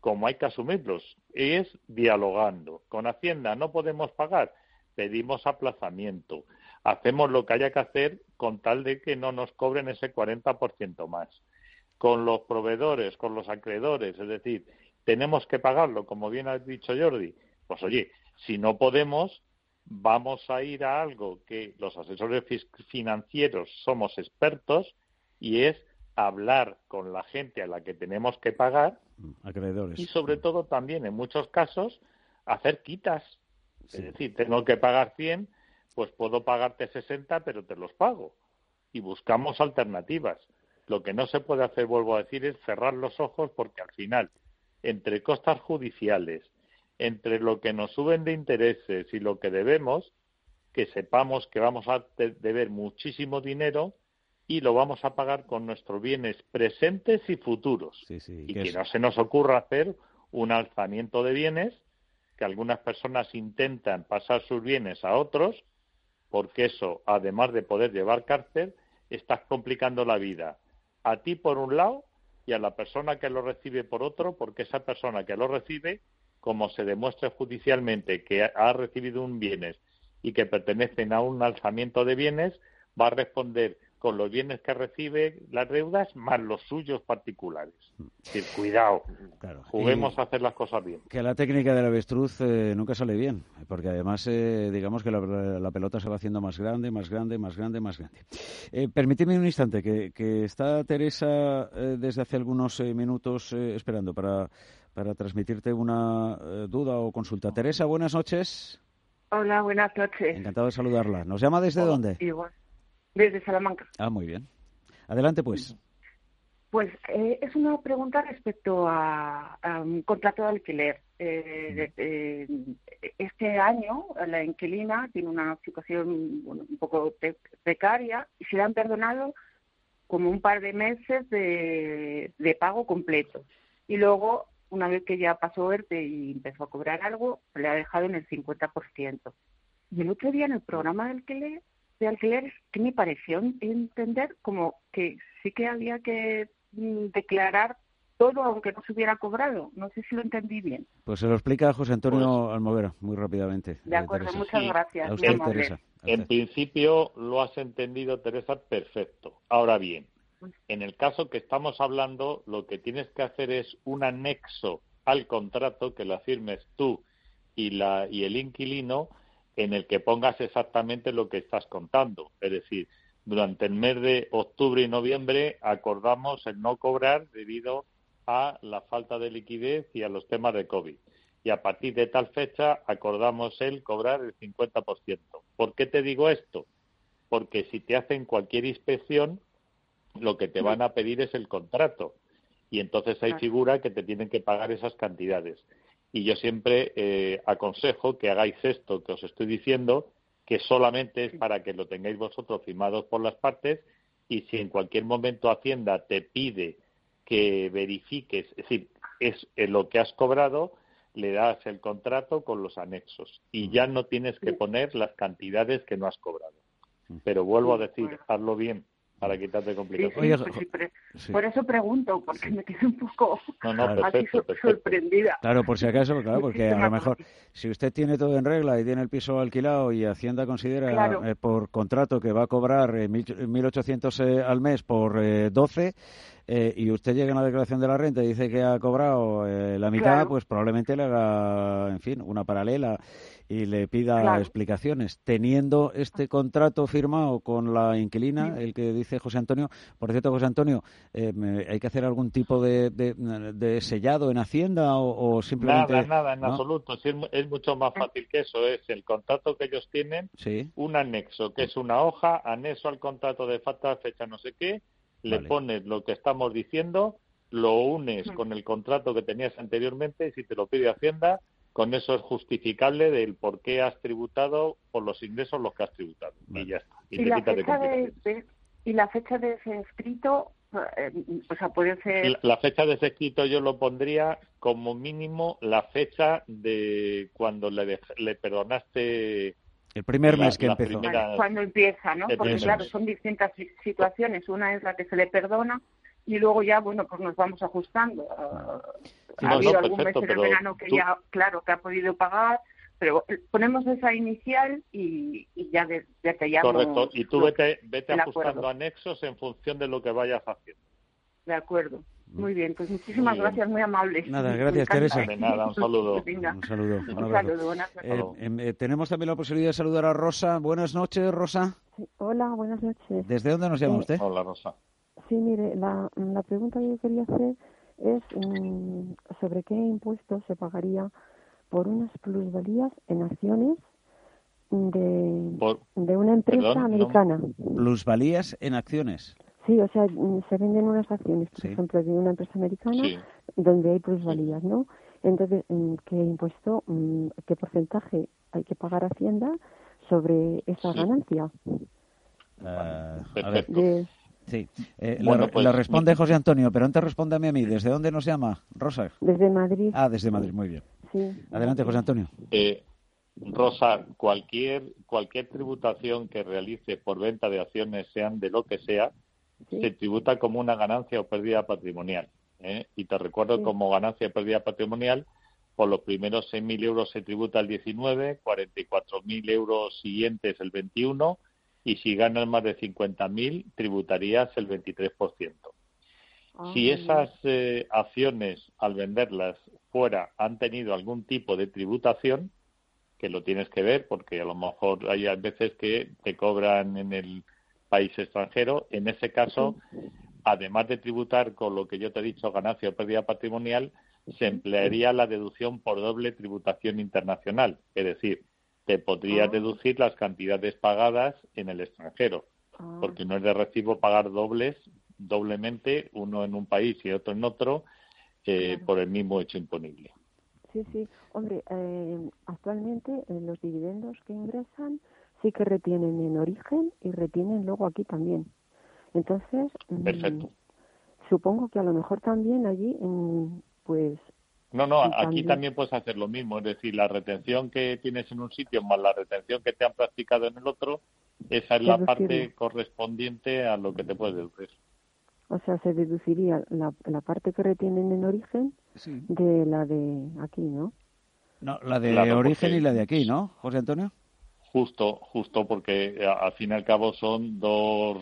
[SPEAKER 3] como hay que asumirlos, es dialogando. Con Hacienda no podemos pagar, pedimos aplazamiento, hacemos lo que haya que hacer con tal de que no nos cobren ese 40% más. Con los proveedores, con los acreedores, es decir, tenemos que pagarlo, como bien ha dicho Jordi. Pues oye, si no podemos, vamos a ir a algo que los asesores financieros somos expertos y es hablar con la gente a la que tenemos que pagar
[SPEAKER 2] acreedores.
[SPEAKER 3] Y sobre todo también, en muchos casos, hacer quitas. Es decir, tengo que pagar 100, pues puedo pagarte 60, pero te los pago. Y buscamos alternativas. Lo que no se puede hacer, vuelvo a decir, es cerrar los ojos porque al final, entre costas judiciales, entre lo que nos suben de intereses y lo que debemos, que sepamos que vamos a deber muchísimo dinero y lo vamos a pagar con nuestros bienes presentes y futuros. y que, no se nos ocurra hacer un alzamiento de bienes, que algunas personas intentan pasar sus bienes a otros, porque eso, además de poder llevar cárcel, estás complicando la vida a ti por un lado y a la persona que lo recibe por otro, porque esa persona que lo recibe como se demuestre judicialmente que ha recibido un bienes y que pertenecen a un alzamiento de bienes, va a responder con los bienes que recibe las deudas más los suyos particulares. Es cuidado, juguemos a hacer las cosas bien.
[SPEAKER 2] Que la técnica del avestruz eh, nunca sale bien, porque además, eh, digamos que la, pelota se va haciendo más grande, más grande, más grande, más grande. Eh, permíteme un instante, que, que está Teresa eh, desde hace algunos minutos esperando para, para transmitirte una duda o consulta. Teresa, buenas noches.
[SPEAKER 5] Hola, buenas noches.
[SPEAKER 2] Encantado de saludarla. ¿Nos llama desde dónde?
[SPEAKER 5] Igual. Desde Salamanca.
[SPEAKER 2] Ah, muy bien. Adelante, pues.
[SPEAKER 5] Pues eh, es una pregunta respecto a, un contrato de alquiler. Eh, eh, este año la inquilina tiene una situación un poco precaria y se le han perdonado como un par de meses de, de pago completo. Y luego, una vez que ya pasó ERTE y empezó a cobrar algo, se le ha dejado en el 50%. Y el otro día en el programa de alquiler de alquileres que me pareció entender como que sí que había que mm, declarar todo aunque no se hubiera cobrado. No sé si lo entendí bien.
[SPEAKER 2] Pues se lo explica José Antonio pues, Almovera muy rápidamente.
[SPEAKER 5] De acuerdo, muchas gracias.
[SPEAKER 3] En principio lo has entendido, Teresa, perfecto. Ahora bien, en el caso que estamos hablando, lo que tienes que hacer es un anexo al contrato que lo firmes tú y, la, y el inquilino en el que pongas exactamente lo que estás contando. Es decir, durante el mes de octubre y noviembre acordamos el no cobrar debido a la falta de liquidez y a los temas de COVID. Y a partir de tal fecha acordamos el cobrar el 50%. ¿Por qué te digo esto? Porque si te hacen cualquier inspección, lo que te van a pedir es el contrato. Y entonces hay figura que te tienen que pagar esas cantidades. Y yo siempre eh, aconsejo que hagáis esto que os estoy diciendo, que solamente es para que lo tengáis vosotros firmados por las partes y si en cualquier momento Hacienda te pide que verifiques, es decir, es lo que has cobrado, le das el contrato con los anexos y ya no tienes que poner las cantidades que no has cobrado. Pero vuelvo a decir, hazlo bien para quitarte complicaciones.
[SPEAKER 5] Por eso pregunto, porque me quedé un poco sorprendida.
[SPEAKER 2] Claro, por si acaso, claro, porque a lo mejor si usted tiene todo en regla y tiene el piso alquilado y Hacienda considera eh, por contrato que va a cobrar eh, 1.800 eh, al mes por 12, eh, y usted llega a la declaración de la renta y dice que ha cobrado eh, la mitad, pues probablemente le haga, en fin, una paralela y le pida explicaciones. Teniendo este contrato firmado con la inquilina, el que dice José Antonio, por cierto, José Antonio, eh, ¿hay que hacer algún tipo de, de, sellado en Hacienda o, simplemente...?
[SPEAKER 3] Nada, nada, en absoluto. Es, mucho más fácil que eso. Es el contrato que ellos tienen, un anexo, que es una hoja, anexo al contrato de falta, fecha no sé qué, le pones lo que estamos diciendo, lo unes con el contrato que tenías anteriormente y si te lo pide Hacienda, con eso es justificable del por qué has tributado por los ingresos los que has tributado. Y ya está.
[SPEAKER 5] Y, la fecha de, y la fecha de ese escrito, eh, o sea, puede ser...
[SPEAKER 3] La, fecha de ese escrito yo lo pondría como mínimo la fecha de cuando le, le perdonaste
[SPEAKER 2] el primer mes que empezó.
[SPEAKER 5] Cuando empieza, ¿no? Porque claro, son distintas situaciones. Una es la que se le perdona y luego ya, bueno, pues nos vamos ajustando. ha habido algún mes en el verano que ya, claro, que ha podido pagar, pero ponemos esa inicial y, ya, de, ya te llamo.
[SPEAKER 3] Correcto, y tú vete, vete ajustando anexos en función de lo que vayas haciendo.
[SPEAKER 5] De acuerdo. Muy bien, pues muchísimas gracias, muy amables.
[SPEAKER 2] Nada, gracias Teresa.
[SPEAKER 3] nada, un saludo.
[SPEAKER 2] Un saludo. Un, saludo, buenas eh, em, eh, tenemos también la posibilidad de saludar a Rosa. Buenas noches, Rosa.
[SPEAKER 6] hola, buenas noches.
[SPEAKER 2] ¿Desde dónde nos llama usted?
[SPEAKER 3] Hola, Rosa.
[SPEAKER 6] Sí, mire, la, la pregunta que yo quería hacer es mm, sobre qué impuestos se pagaría por unas plusvalías en acciones de, de una empresa americana.
[SPEAKER 2] Plusvalías en acciones.
[SPEAKER 6] Sí, o sea, mm, se venden unas acciones, por ejemplo, de una empresa americana donde hay plusvalías, ¿no? Entonces, mm, ¿qué impuesto, qué porcentaje hay que pagar a Hacienda sobre esa ganancia?
[SPEAKER 2] Ah, a ver. Sí, eh, bueno, pues, responde José Antonio, pero antes respóndame a mí. ¿Desde dónde nos llama, Rosa?
[SPEAKER 6] Desde Madrid.
[SPEAKER 2] Ah, desde Madrid, muy bien. Sí. Adelante, José Antonio.
[SPEAKER 3] Eh, Rosa, cualquier, cualquier tributación que realice por venta de acciones, sean de lo que sea, se tributa como una ganancia o pérdida patrimonial. ¿eh? Y te recuerdo como ganancia o pérdida patrimonial por los primeros 6.000 euros se tributa el 19, 44.000 euros siguientes el 21 y si ganas más de 50.000 tributarías el 23%. Ah, si esas eh, acciones al venderlas fuera han tenido algún tipo de tributación, que lo tienes que ver porque a lo mejor hay veces que te cobran en el país extranjero, en ese caso, además de tributar con lo que yo te he dicho, ganancia o pérdida patrimonial, se emplearía la deducción por doble tributación internacional, es decir, te podrías ah. deducir las cantidades pagadas en el extranjero, ah. porque no es de recibo pagar dobles, doblemente, uno en un país y otro en otro, eh, por el mismo hecho imponible.
[SPEAKER 6] Sí, sí. Hombre, eh, actualmente eh, los dividendos que ingresan sí que retienen en origen y retienen luego aquí también. Entonces,
[SPEAKER 3] mm,
[SPEAKER 6] supongo que a lo mejor también allí, pues...
[SPEAKER 3] No, no, aquí también. puedes hacer lo mismo. Es decir, la retención que tienes en un sitio más la retención que te han practicado en el otro, esa es la parte correspondiente a lo que te puedes deducir.
[SPEAKER 6] O sea, se deduciría la, la parte que retienen en origen de la de aquí, ¿no?
[SPEAKER 2] No, la de origen y la de aquí, ¿no, José Antonio?
[SPEAKER 3] Justo, justo porque eh, al fin y al cabo son dos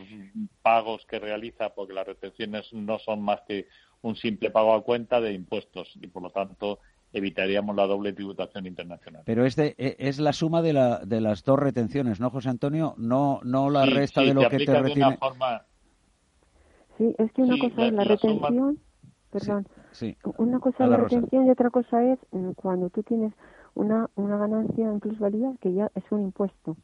[SPEAKER 3] pagos que realiza, porque las retenciones no son más que un simple pago a cuenta de impuestos y por lo tanto evitaríamos la doble tributación internacional.
[SPEAKER 2] Pero es, de, e, es la suma de, la, de las dos retenciones, ¿no, José Antonio? No, no la resta de lo que te retiene.
[SPEAKER 6] Sí, es que una cosa es la, retención, perdón, una cosa es la retención y otra cosa es cuando tú tienes una, una ganancia en plusvalía que ya es un impuesto.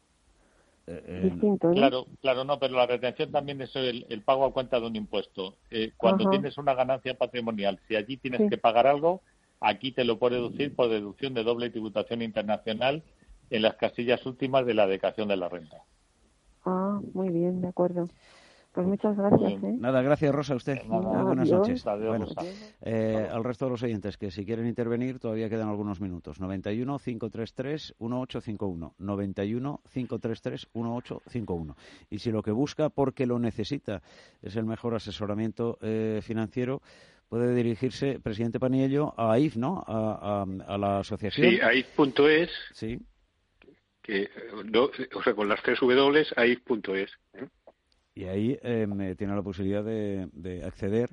[SPEAKER 6] Eh, eh, distinto, ¿no?
[SPEAKER 3] Claro, claro, no, pero la retención también es el, pago a cuenta de un impuesto. Eh, cuando tienes una ganancia patrimonial, si allí tienes que pagar algo, aquí te lo puede deducir por deducción de doble tributación internacional en las casillas últimas de la declaración de la renta.
[SPEAKER 6] Ah, muy bien, de acuerdo. Pues muchas gracias. ¿eh?
[SPEAKER 2] Nada, gracias Rosa a usted. buenas noches. Eh, al resto de los oyentes que si quieren intervenir todavía quedan algunos minutos. 91 533 1851. 91 533 1851. Y si lo que busca porque lo necesita es el mejor asesoramiento eh, financiero, puede dirigirse, presidente Paniello, a AIF, ¿no? A, la asociación.
[SPEAKER 4] Sí, AIF.es. Sí. Que, o sea, con las tres W, AIF.es. ¿eh?
[SPEAKER 2] Y ahí eh, tiene la posibilidad de, acceder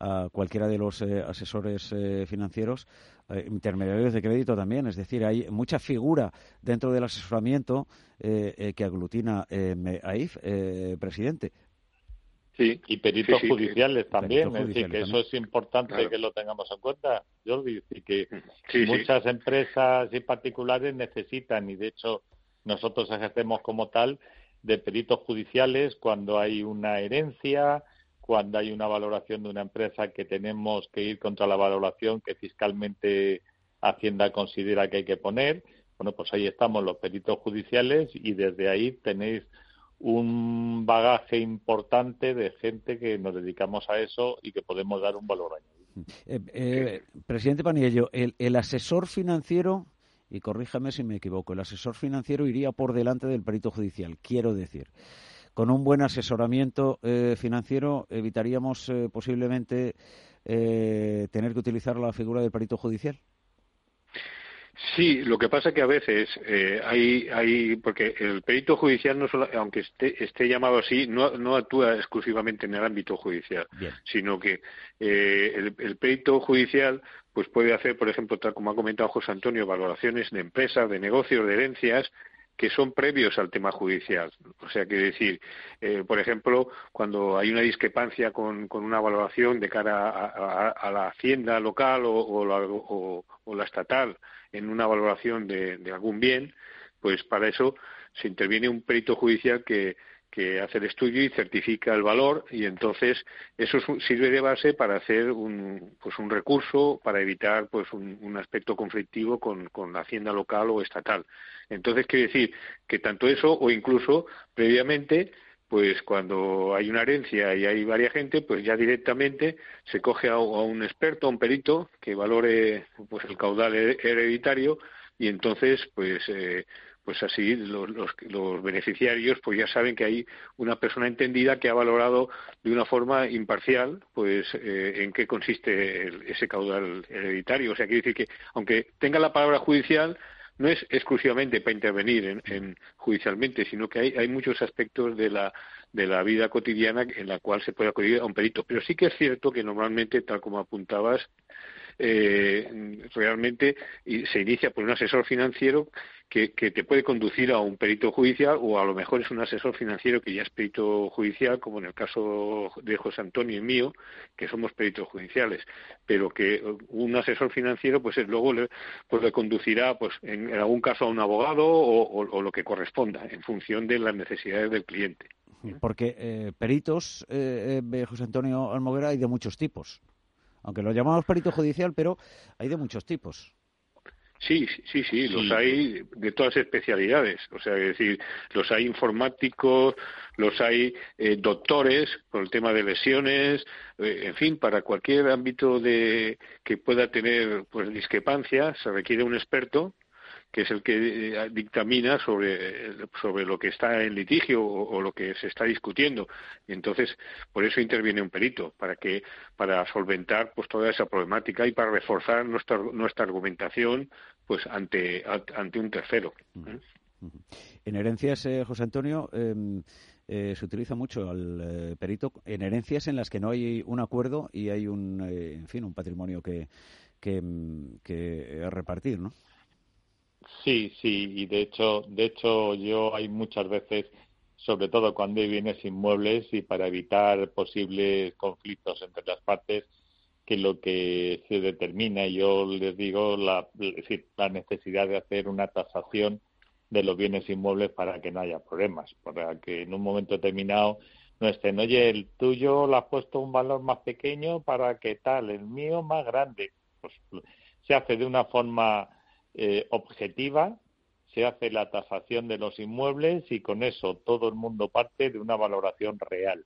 [SPEAKER 2] a cualquiera de los eh, asesores eh, financieros, intermediarios de crédito también. Es decir, hay mucha figura dentro del asesoramiento que aglutina AIF, presidente.
[SPEAKER 3] Sí, y peritos judiciales también. es decir, que eso es importante que lo tengamos en cuenta, Jordi. Y que muchas empresas y particulares necesitan, y de hecho nosotros ejercemos como tal, de peritos judiciales cuando hay una herencia, cuando hay una valoración de una empresa que tenemos que ir contra la valoración que fiscalmente Hacienda considera que hay que poner. Bueno, pues ahí estamos los peritos judiciales y desde ahí tenéis un bagaje importante de gente que nos dedicamos a eso y que podemos dar un valor añadido.
[SPEAKER 2] Eh, eh, presidente Paniello, el asesor financiero y corríjame si me equivoco, el asesor financiero iría por delante del perito judicial, quiero decir. Con un buen asesoramiento eh, financiero evitaríamos eh, posiblemente eh, tener que utilizar la figura del perito judicial.
[SPEAKER 4] Sí, lo que pasa que a veces eh, hay, hay, porque el perito judicial, no solo, aunque esté, esté llamado así, no, no actúa exclusivamente en el ámbito judicial, sino que eh, el, el, perito judicial pues puede hacer, por ejemplo, tal como ha comentado José Antonio, valoraciones de empresas, de negocios, de herencias, que son previos al tema judicial. O sea, que decir, eh, por ejemplo, cuando hay una discrepancia con, con una valoración de cara a, la hacienda local o, la, o, la, estatal en una valoración de, de, algún bien, pues para eso se interviene un perito judicial que, que hace el estudio y certifica el valor y entonces eso sirve de base para hacer un, pues un recurso para evitar pues un, aspecto conflictivo con, con, la hacienda local o estatal. Entonces quiere decir que tanto eso o incluso previamente pues cuando hay una herencia y hay varias gente, pues ya directamente se coge a, un experto, a un perito que valore pues el caudal hereditario y entonces pues eh, pues así los, los, beneficiarios pues ya saben que hay una persona entendida que ha valorado de una forma imparcial pues eh, en qué consiste ese caudal hereditario. O sea, quiere decir que aunque tenga la palabra judicial, no es exclusivamente para intervenir en, judicialmente, sino que hay, hay muchos aspectos de la, de la vida cotidiana en la cual se puede acudir a un perito. Pero sí que es cierto que normalmente, tal como apuntabas, eh, realmente se inicia por un asesor financiero que, te puede conducir a un perito judicial o a lo mejor es un asesor financiero que ya es perito judicial, como en el caso de José Antonio y mío, que somos peritos judiciales, pero que un asesor financiero pues luego le, pues le conducirá pues en, algún caso a un abogado o, lo que corresponda en función de las necesidades del cliente.
[SPEAKER 2] Porque eh, peritos, eh, eh, José Antonio Almoguera, hay de muchos tipos aunque lo llamamos perito judicial, pero hay de muchos tipos.
[SPEAKER 4] Sí, sí, sí, los hay de todas especialidades. O sea, es decir, los hay informáticos, los hay eh, doctores por el tema de lesiones, eh, en fin, para cualquier ámbito de que pueda tener pues discrepancia se requiere un experto que es el que eh, dictamina sobre, sobre lo que está en litigio o, lo que se está discutiendo. Y entonces, por eso interviene un perito, para que para solventar pues toda esa problemática y para reforzar nuestra, nuestra argumentación pues ante, ante un tercero. ¿eh?
[SPEAKER 2] En herencias, eh, José Antonio, em, se utiliza mucho al perito en herencias en las que no hay un acuerdo y hay un, en fin, un patrimonio que, que, que repartir, ¿no?
[SPEAKER 3] Sí, sí, y de hecho, de hecho yo hay muchas veces, sobre todo cuando hay bienes inmuebles y para evitar posibles conflictos entre las partes, que lo que se determina, yo les digo, la, la necesidad de hacer una tasación de los bienes inmuebles para que no haya problemas, para que en un momento determinado no estén, oye, el tuyo le has puesto un valor más pequeño para que tal, el mío más grande. Pues se hace de una forma eh, objetiva, se hace la tasación de los inmuebles y con eso todo el mundo parte de una valoración real.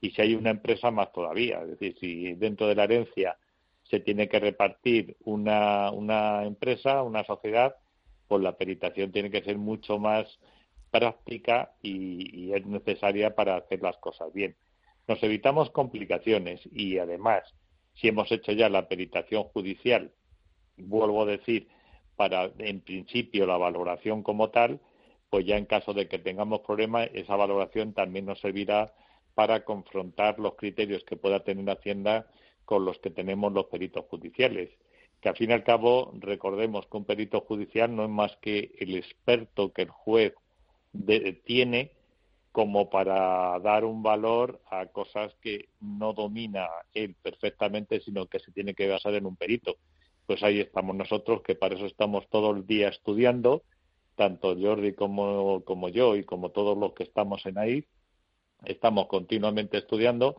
[SPEAKER 3] Y si hay una empresa, más todavía. Es decir, si dentro de la herencia se tiene que repartir una, una empresa, una sociedad, pues la peritación tiene que ser mucho más práctica y, y, es necesaria para hacer las cosas bien. Nos evitamos complicaciones y además, si hemos hecho ya la peritación judicial, vuelvo a decir, para, en principio, la valoración como tal, pues ya en caso de que tengamos problemas, esa valoración también nos servirá para confrontar los criterios que pueda tener Hacienda con los que tenemos los peritos judiciales. Que al fin y al cabo, recordemos que un perito judicial no es más que el experto que el juez tiene como para dar un valor a cosas que no domina él perfectamente, sino que se tiene que basar en un perito pues ahí estamos nosotros, que para eso estamos todo el día estudiando, tanto Jordi como, como yo y como todos los que estamos en ahí, estamos continuamente estudiando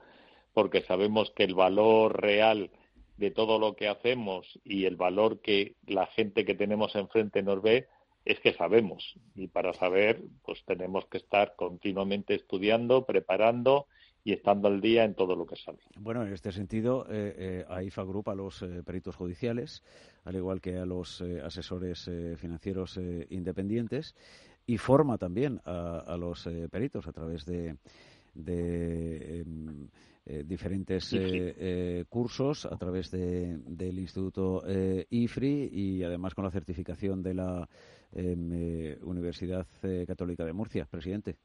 [SPEAKER 3] porque sabemos que el valor real de todo lo que hacemos y el valor que la gente que tenemos enfrente nos ve es que sabemos. Y para saber pues tenemos que estar continuamente estudiando, preparando y estando al día en todo lo que sale.
[SPEAKER 2] Bueno, en este sentido, eh, eh, AIFA agrupa a los eh, peritos judiciales, al igual que a los eh, asesores financieros independientes, y forma también a, los peritos a través de, em, diferentes cursos, a través del Instituto IFRI y además con la certificación de la em, Universidad Católica de Murcia. Presidente.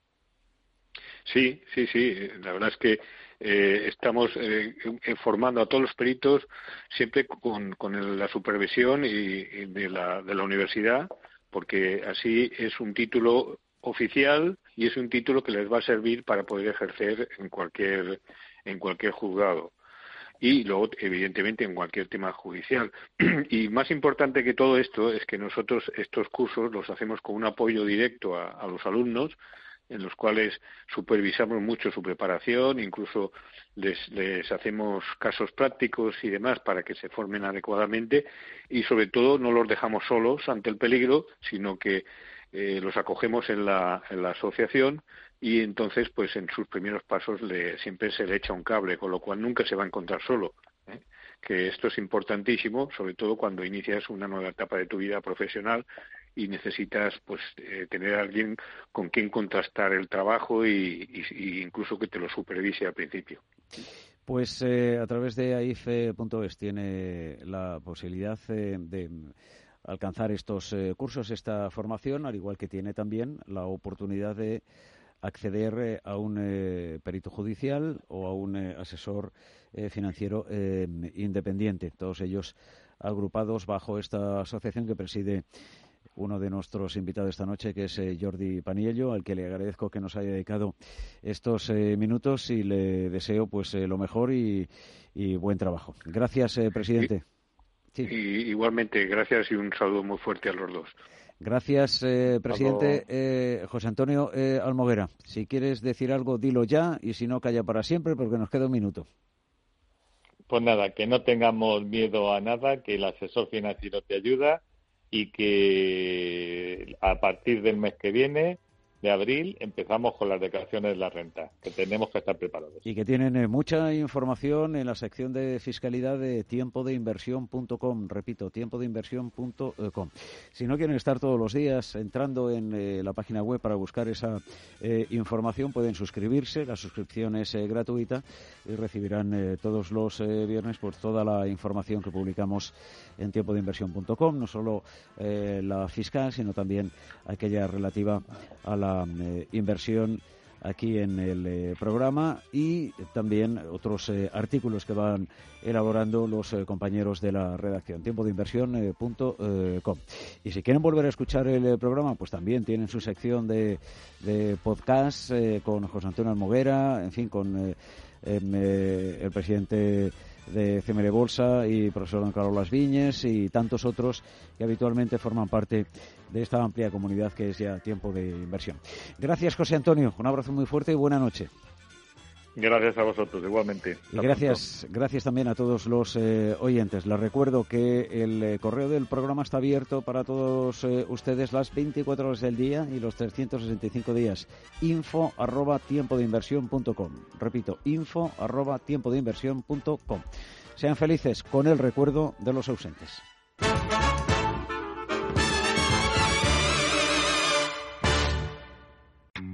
[SPEAKER 4] Sí, sí, sí. La verdad es que eh, estamos eh, formando a todos los peritos siempre con, con la supervisión y, de, la, de la universidad, porque así es un título oficial y es un título que les va a servir para poder ejercer en cualquier en cualquier juzgado y luego evidentemente en cualquier tema judicial y más importante que todo esto es que nosotros estos cursos los hacemos con un apoyo directo a los alumnos en los cuales supervisamos mucho su preparación, incluso les, les, hacemos casos prácticos y demás para que se formen adecuadamente y sobre todo no los dejamos solos ante el peligro, sino que eh, los acogemos en la, asociación y entonces pues en sus primeros pasos le, siempre se le echa un cable, con lo cual nunca se va a encontrar solo. ¿eh? que esto es importantísimo, sobre todo cuando inicias una nueva etapa de tu vida profesional y necesitas pues eh, tener a alguien con quien contrastar el trabajo y, incluso que te lo supervise al principio.
[SPEAKER 2] Pues eh, a través de AIF.es tiene la posibilidad eh, de alcanzar estos cursos, esta formación, al igual que tiene también la oportunidad de acceder a un perito judicial o a un asesor financiero independiente. Todos ellos agrupados bajo esta asociación que preside uno de nuestros invitados esta noche, que es eh, Jordi Paniello, al que le agradezco que nos haya dedicado estos eh, minutos y le deseo pues eh, lo mejor y, buen trabajo. Gracias, presidente.
[SPEAKER 4] igualmente, gracias y un saludo muy fuerte a los dos.
[SPEAKER 2] Gracias, presidente. José Antonio Almoguera, si quieres decir algo, dilo ya y si no, calla para siempre porque nos queda un minuto.
[SPEAKER 3] Pues nada, que no tengamos miedo a nada, que el asesor financiero te ayuda y que a partir del mes que viene de abril empezamos con las declaraciones de la renta, que tenemos que estar preparados.
[SPEAKER 2] Y que tienen eh, mucha información en la sección de fiscalidad de tiempodeinversión.com, repito, tiempodeinversión.com. Si no quieren estar todos los días entrando en eh, la página web para buscar esa eh, información, pueden suscribirse, la suscripción es gratuita y recibirán todos los viernes por toda la información que publicamos en tiempodeinversión.com, no solo la fiscal, sino también aquella relativa a la eh, inversión aquí en el eh, programa y también otros eh, artículos que van elaborando los compañeros de la redacción. Tiempo de inversión.com. y si quieren volver a escuchar el programa, pues también tienen su sección de, de podcast con José Antonio Almoguera, en fin, con em, el presidente de CML Bolsa y profesor don Carlos Las Viñes y tantos otros que habitualmente forman parte de esta amplia comunidad que es ya tiempo de inversión. Gracias, José Antonio. Un abrazo muy fuerte y buena noche.
[SPEAKER 3] Gracias a vosotros, igualmente.
[SPEAKER 2] Gracias, gracias también a todos los eh, oyentes. Les recuerdo que el eh, correo del programa está abierto para todos eh, ustedes las 24 horas del día y los 365 días. Info arroba tiempo de Repito, info arroba tiempo de Sean felices con el recuerdo de los ausentes.